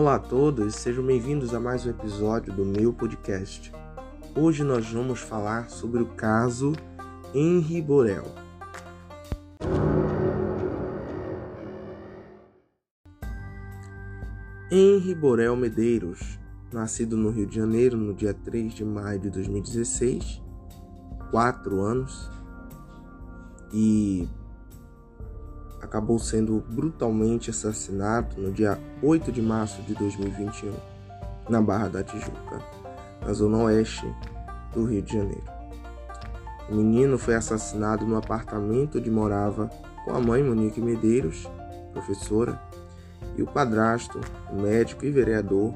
Olá a todos, sejam bem-vindos a mais um episódio do meu podcast. Hoje nós vamos falar sobre o caso Henri Borel. Henri Borel Medeiros, nascido no Rio de Janeiro no dia 3 de maio de 2016, 4 anos, e acabou sendo brutalmente assassinado no dia 8 de março de 2021, na Barra da Tijuca, na zona oeste do Rio de Janeiro. O menino foi assassinado no apartamento onde morava com a mãe Monique Medeiros, professora, e o padrasto, o médico e vereador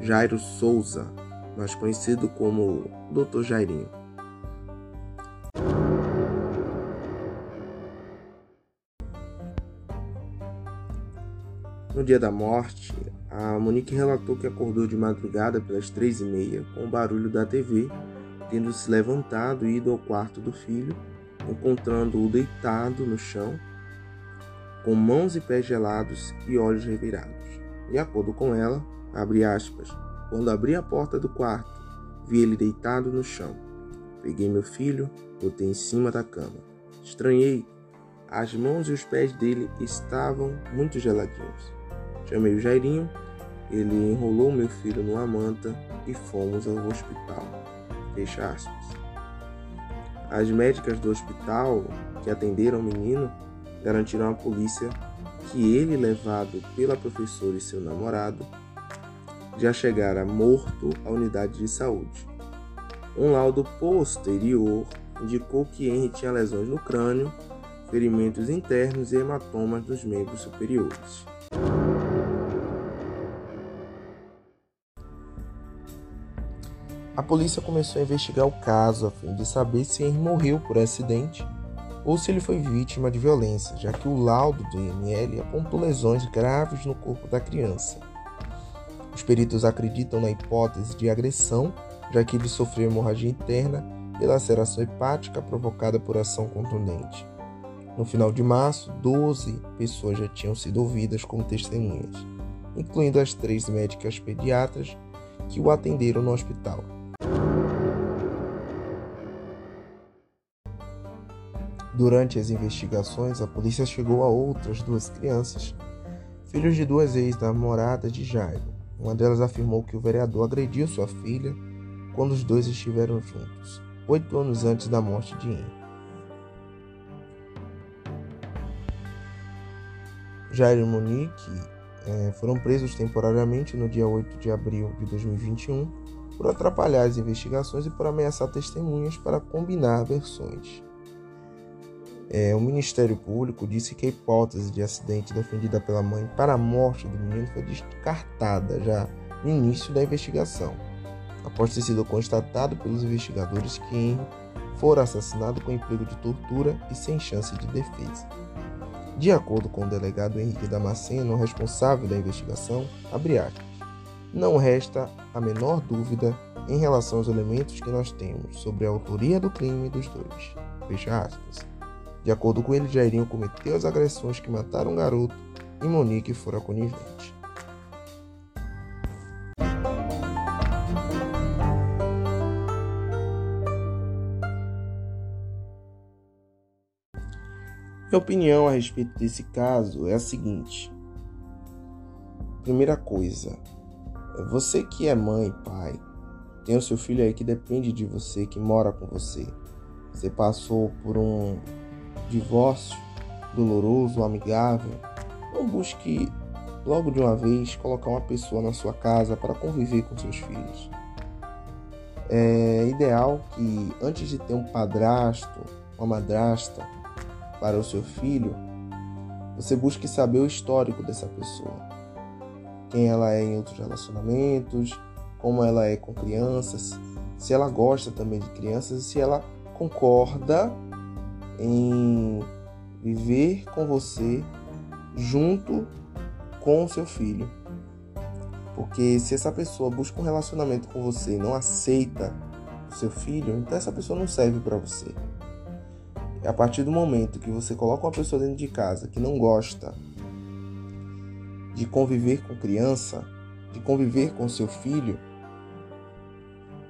Jairo Souza, mais conhecido como Dr. Jairinho. No dia da morte, a Monique relatou que acordou de madrugada pelas três e meia com o barulho da TV, tendo se levantado e ido ao quarto do filho, encontrando-o deitado no chão, com mãos e pés gelados e olhos revirados. De acordo com ela, aspas, quando abri a porta do quarto, vi ele deitado no chão. Peguei meu filho, botei em cima da cama. Estranhei. As mãos e os pés dele estavam muito geladinhos. Chamei o Jairinho, ele enrolou meu filho numa manta e fomos ao hospital. Fecha aspas. As médicas do hospital que atenderam o menino garantiram à polícia que ele, levado pela professora e seu namorado, já chegara morto à unidade de saúde. Um laudo posterior indicou que Henry tinha lesões no crânio, ferimentos internos e hematomas dos membros superiores. A polícia começou a investigar o caso a fim de saber se Henry morreu por acidente ou se ele foi vítima de violência, já que o laudo do IML apontou lesões graves no corpo da criança. Os peritos acreditam na hipótese de agressão, já que ele sofreu hemorragia interna e laceração hepática provocada por ação contundente. No final de março, 12 pessoas já tinham sido ouvidas como testemunhas, incluindo as três médicas pediatras que o atenderam no hospital. Durante as investigações, a polícia chegou a outras duas crianças, filhos de duas ex-namoradas de Jairo. Uma delas afirmou que o vereador agrediu sua filha quando os dois estiveram juntos, oito anos antes da morte de Henry. Jairo e Monique é, foram presos temporariamente no dia 8 de abril de 2021 por atrapalhar as investigações e por ameaçar testemunhas para combinar versões. É, o Ministério Público disse que a hipótese de acidente defendida pela mãe para a morte do menino foi descartada já no início da investigação, após ter sido constatado pelos investigadores que Henry fora assassinado com emprego de tortura e sem chance de defesa. De acordo com o delegado Henrique Damasceno, responsável da investigação, aspas, não resta a menor dúvida em relação aos elementos que nós temos sobre a autoria do crime dos dois. Fecha aspas. De acordo com ele, Jairinho cometeu as agressões que mataram o garoto e Monique fora conivente. Minha opinião a respeito desse caso é a seguinte. Primeira coisa, você que é mãe, pai, tem o seu filho aí que depende de você, que mora com você. Você passou por um divórcio doloroso, amigável, não busque logo de uma vez colocar uma pessoa na sua casa para conviver com seus filhos. É ideal que antes de ter um padrasto, uma madrasta para o seu filho, você busque saber o histórico dessa pessoa. Quem ela é em outros relacionamentos, como ela é com crianças, se ela gosta também de crianças e se ela concorda em viver com você junto com o seu filho. Porque se essa pessoa busca um relacionamento com você e não aceita o seu filho, então essa pessoa não serve para você. É a partir do momento que você coloca uma pessoa dentro de casa que não gosta de conviver com criança, de conviver com seu filho,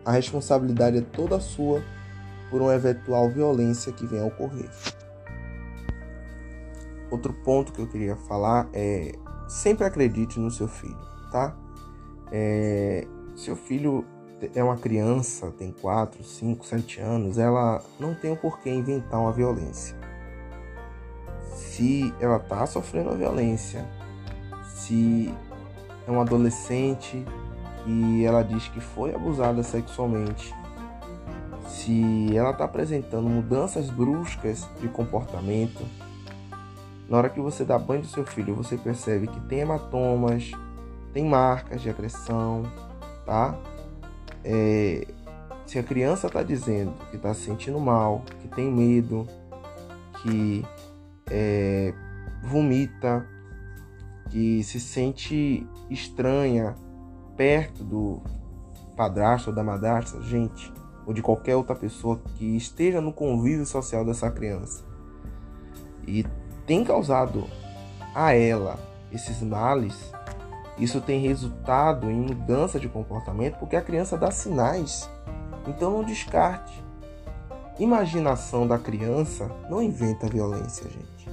a responsabilidade é toda sua por uma eventual violência que venha a ocorrer. Outro ponto que eu queria falar é sempre acredite no seu filho, tá? É, seu filho é uma criança, tem 4, 5, 7 anos, ela não tem o porquê inventar uma violência. Se ela está sofrendo a violência, se é um adolescente e ela diz que foi abusada sexualmente, se ela está apresentando mudanças bruscas de comportamento, na hora que você dá banho do seu filho, você percebe que tem hematomas, tem marcas de agressão, tá? É, se a criança está dizendo que está se sentindo mal, que tem medo, que é, vomita, que se sente estranha perto do padrasto ou da madrasta, gente, ou de qualquer outra pessoa que esteja no convívio social dessa criança e tem causado a ela esses males, isso tem resultado em mudança de comportamento porque a criança dá sinais. Então não descarte. Imaginação da criança não inventa violência, gente.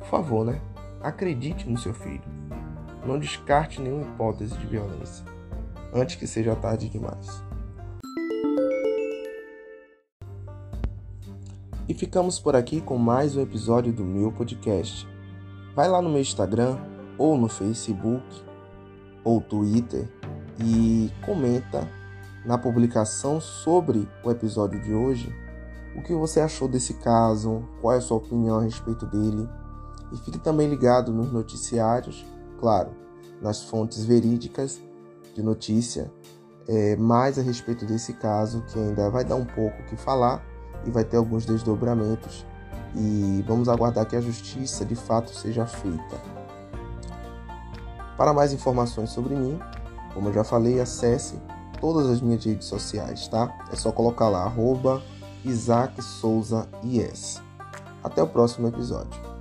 Por favor, né? Acredite no seu filho. Não descarte nenhuma hipótese de violência antes que seja tarde demais. E ficamos por aqui com mais um episódio do meu podcast. Vai lá no meu Instagram, ou no Facebook, ou Twitter e comenta na publicação sobre o episódio de hoje o que você achou desse caso, qual é a sua opinião a respeito dele. E fique também ligado nos noticiários, claro, nas fontes verídicas de notícia, é, mais a respeito desse caso, que ainda vai dar um pouco o que falar e vai ter alguns desdobramentos e vamos aguardar que a justiça de fato seja feita. Para mais informações sobre mim, como eu já falei, acesse todas as minhas redes sociais, tá? É só colocar lá, arroba Isaac Souza IS. Até o próximo episódio.